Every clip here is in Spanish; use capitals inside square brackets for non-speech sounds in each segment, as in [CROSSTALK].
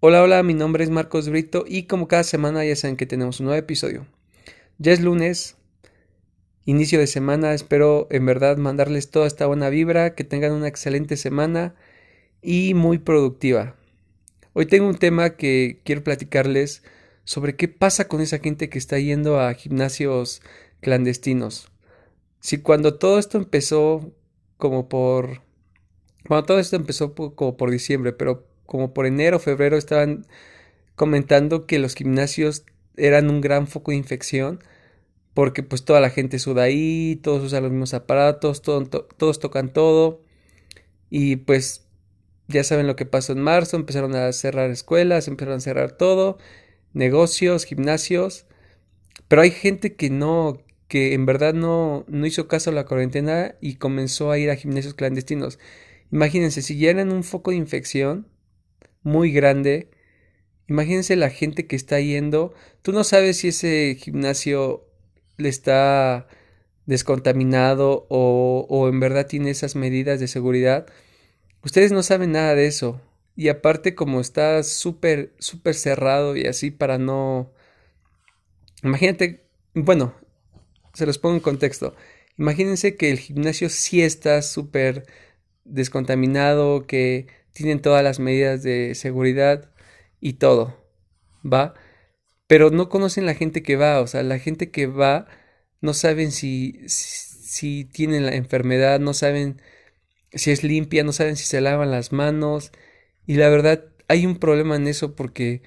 Hola, hola, mi nombre es Marcos Brito y como cada semana ya saben que tenemos un nuevo episodio. Ya es lunes, inicio de semana, espero en verdad mandarles toda esta buena vibra, que tengan una excelente semana y muy productiva. Hoy tengo un tema que quiero platicarles sobre qué pasa con esa gente que está yendo a gimnasios clandestinos. Si cuando todo esto empezó como por... Cuando todo esto empezó como por diciembre, pero como por enero febrero estaban comentando que los gimnasios eran un gran foco de infección porque pues toda la gente suda ahí, todos usan los mismos aparatos, todos tocan todo y pues ya saben lo que pasó en marzo, empezaron a cerrar escuelas, empezaron a cerrar todo, negocios, gimnasios, pero hay gente que no, que en verdad no, no hizo caso a la cuarentena y comenzó a ir a gimnasios clandestinos. Imagínense, si ya eran un foco de infección, muy grande. Imagínense la gente que está yendo. Tú no sabes si ese gimnasio le está descontaminado o, o en verdad tiene esas medidas de seguridad. Ustedes no saben nada de eso. Y aparte como está súper, súper cerrado y así para no... Imagínate, bueno, se los pongo en contexto. Imagínense que el gimnasio sí está súper descontaminado, que tienen todas las medidas de seguridad y todo, ¿va? Pero no conocen la gente que va, o sea, la gente que va no saben si, si, tienen la enfermedad, no saben si es limpia, no saben si se lavan las manos y la verdad hay un problema en eso porque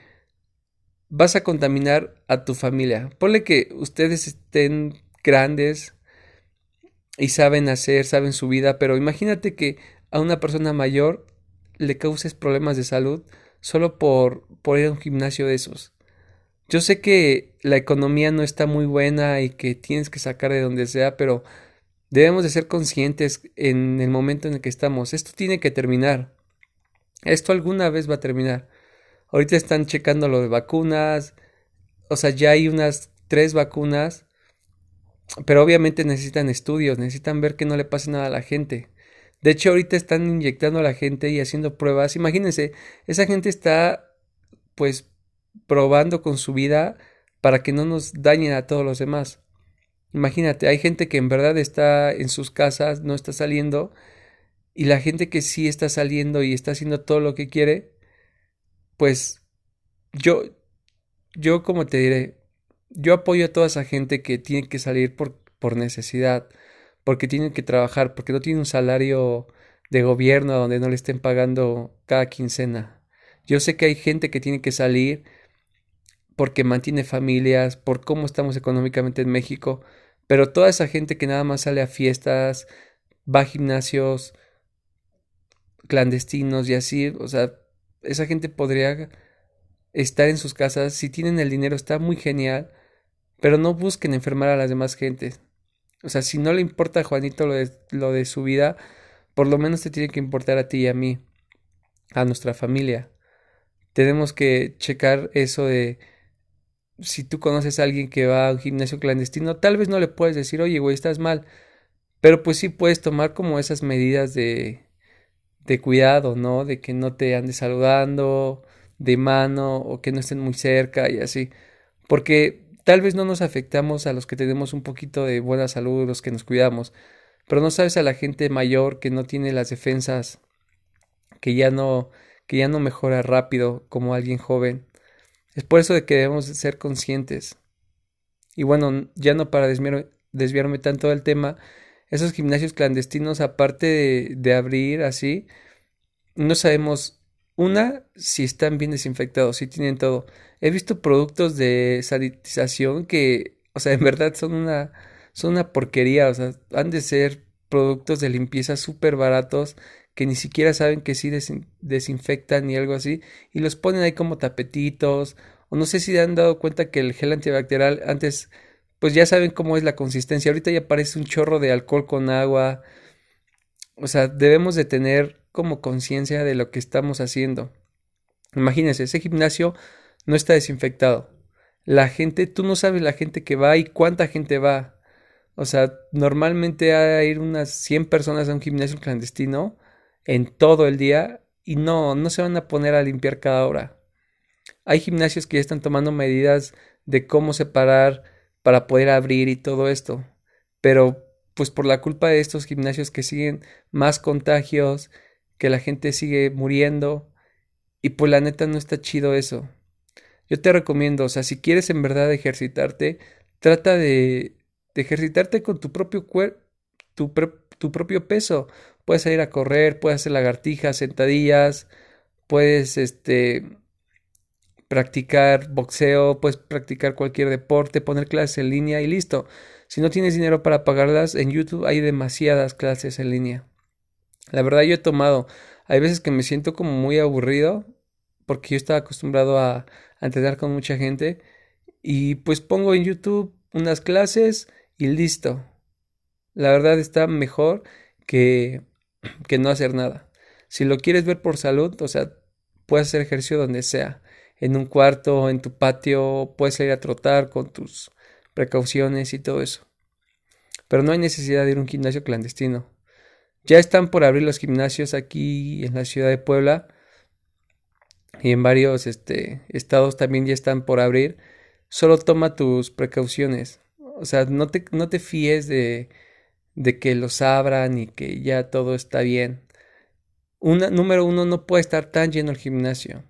vas a contaminar a tu familia. Ponle que ustedes estén grandes y saben hacer, saben su vida, pero imagínate que a una persona mayor le causes problemas de salud solo por, por ir a un gimnasio de esos. Yo sé que la economía no está muy buena y que tienes que sacar de donde sea, pero debemos de ser conscientes en el momento en el que estamos. Esto tiene que terminar. Esto alguna vez va a terminar. Ahorita están checando lo de vacunas. O sea, ya hay unas tres vacunas. Pero obviamente necesitan estudios, necesitan ver que no le pase nada a la gente. De hecho, ahorita están inyectando a la gente y haciendo pruebas. Imagínense, esa gente está pues probando con su vida para que no nos dañen a todos los demás. Imagínate, hay gente que en verdad está en sus casas, no está saliendo, y la gente que sí está saliendo y está haciendo todo lo que quiere, pues yo, yo como te diré, yo apoyo a toda esa gente que tiene que salir por, por necesidad, porque tienen que trabajar, porque no tienen un salario de gobierno donde no le estén pagando cada quincena. Yo sé que hay gente que tiene que salir porque mantiene familias, por cómo estamos económicamente en México, pero toda esa gente que nada más sale a fiestas, va a gimnasios clandestinos y así, o sea, esa gente podría estar en sus casas, si tienen el dinero está muy genial, pero no busquen enfermar a las demás gentes. O sea, si no le importa a Juanito lo de, lo de su vida, por lo menos te tiene que importar a ti y a mí, a nuestra familia. Tenemos que checar eso de si tú conoces a alguien que va a un gimnasio clandestino, tal vez no le puedes decir, oye, güey, estás mal. Pero pues sí puedes tomar como esas medidas de, de cuidado, ¿no? De que no te andes saludando de mano o que no estén muy cerca y así. Porque tal vez no nos afectamos a los que tenemos un poquito de buena salud, los que nos cuidamos, pero no sabes a la gente mayor que no tiene las defensas, que ya no, que ya no mejora rápido como alguien joven. Es por eso de que debemos ser conscientes. Y bueno, ya no para desviarme, tanto del tema, esos gimnasios clandestinos, aparte de, de abrir así, no sabemos una, si están bien desinfectados, si tienen todo. He visto productos de sanitización que, o sea, [LAUGHS] en verdad son una, son una porquería, o sea, han de ser productos de limpieza súper baratos que ni siquiera saben que sí desinfectan ni algo así y los ponen ahí como tapetitos o no sé si han dado cuenta que el gel antibacterial antes pues ya saben cómo es la consistencia ahorita ya parece un chorro de alcohol con agua o sea debemos de tener como conciencia de lo que estamos haciendo. Imagínense, ese gimnasio no está desinfectado. La gente, tú no sabes la gente que va y cuánta gente va. O sea, normalmente hay unas 100 personas a un gimnasio clandestino en todo el día y no, no se van a poner a limpiar cada hora. Hay gimnasios que ya están tomando medidas de cómo separar para poder abrir y todo esto. Pero pues por la culpa de estos gimnasios que siguen más contagios, que la gente sigue muriendo y pues la neta no está chido eso. Yo te recomiendo, o sea, si quieres en verdad ejercitarte, trata de, ejercitarte con tu propio cuerpo, tu, tu propio peso. Puedes ir a correr, puedes hacer lagartijas, sentadillas, puedes este practicar boxeo, puedes practicar cualquier deporte, poner clases en línea y listo. Si no tienes dinero para pagarlas, en YouTube hay demasiadas clases en línea. La verdad yo he tomado, hay veces que me siento como muy aburrido porque yo estaba acostumbrado a, entrenar con mucha gente y pues pongo en YouTube unas clases y listo. La verdad está mejor que, [CLEARS THROAT] que no hacer nada. Si lo quieres ver por salud, o sea, puedes hacer ejercicio donde sea en un cuarto, en tu patio, puedes ir a trotar con tus precauciones y todo eso. Pero no hay necesidad de ir a un gimnasio clandestino. Ya están por abrir los gimnasios aquí en la ciudad de Puebla y en varios este, estados también ya están por abrir. Solo toma tus precauciones. O sea, no te, no te fíes de, de que los abran y que ya todo está bien. Una, número uno, no puede estar tan lleno el gimnasio.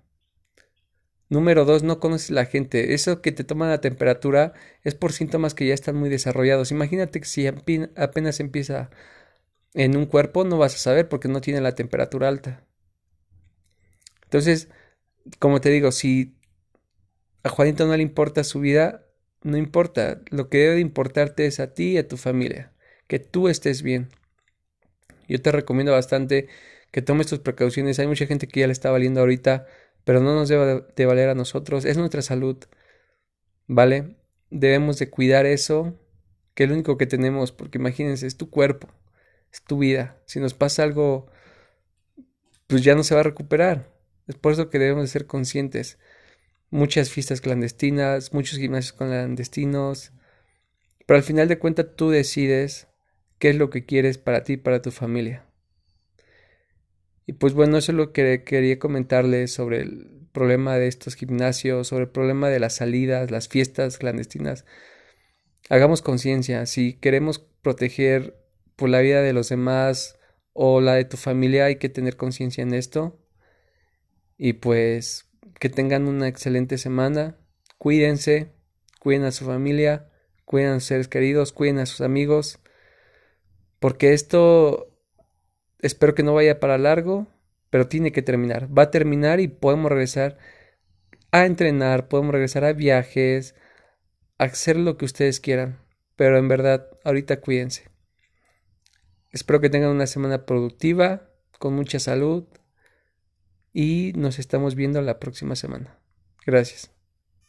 Número dos, no conoces la gente. Eso que te toma la temperatura es por síntomas que ya están muy desarrollados. Imagínate que si apenas empieza en un cuerpo, no vas a saber porque no tiene la temperatura alta. Entonces, como te digo, si a Juanito no le importa su vida, no importa. Lo que debe importarte es a ti y a tu familia. Que tú estés bien. Yo te recomiendo bastante que tomes tus precauciones. Hay mucha gente que ya le está valiendo ahorita pero no nos debe de valer a nosotros, es nuestra salud, ¿vale? Debemos de cuidar eso, que es lo único que tenemos, porque imagínense, es tu cuerpo, es tu vida, si nos pasa algo, pues ya no se va a recuperar, es por eso que debemos de ser conscientes. Muchas fiestas clandestinas, muchos gimnasios clandestinos, pero al final de cuentas tú decides qué es lo que quieres para ti y para tu familia. Y pues bueno, eso es lo que quería comentarles sobre el problema de estos gimnasios, sobre el problema de las salidas, las fiestas clandestinas. Hagamos conciencia, si queremos proteger por la vida de los demás o la de tu familia, hay que tener conciencia en esto. Y pues que tengan una excelente semana, cuídense, cuiden a su familia, cuiden a sus seres queridos, cuiden a sus amigos, porque esto espero que no vaya para largo, pero tiene que terminar. Va a terminar y podemos regresar a entrenar, podemos regresar a viajes, a hacer lo que ustedes quieran. Pero en verdad, ahorita cuídense. Espero que tengan una semana productiva, con mucha salud y nos estamos viendo la próxima semana. Gracias.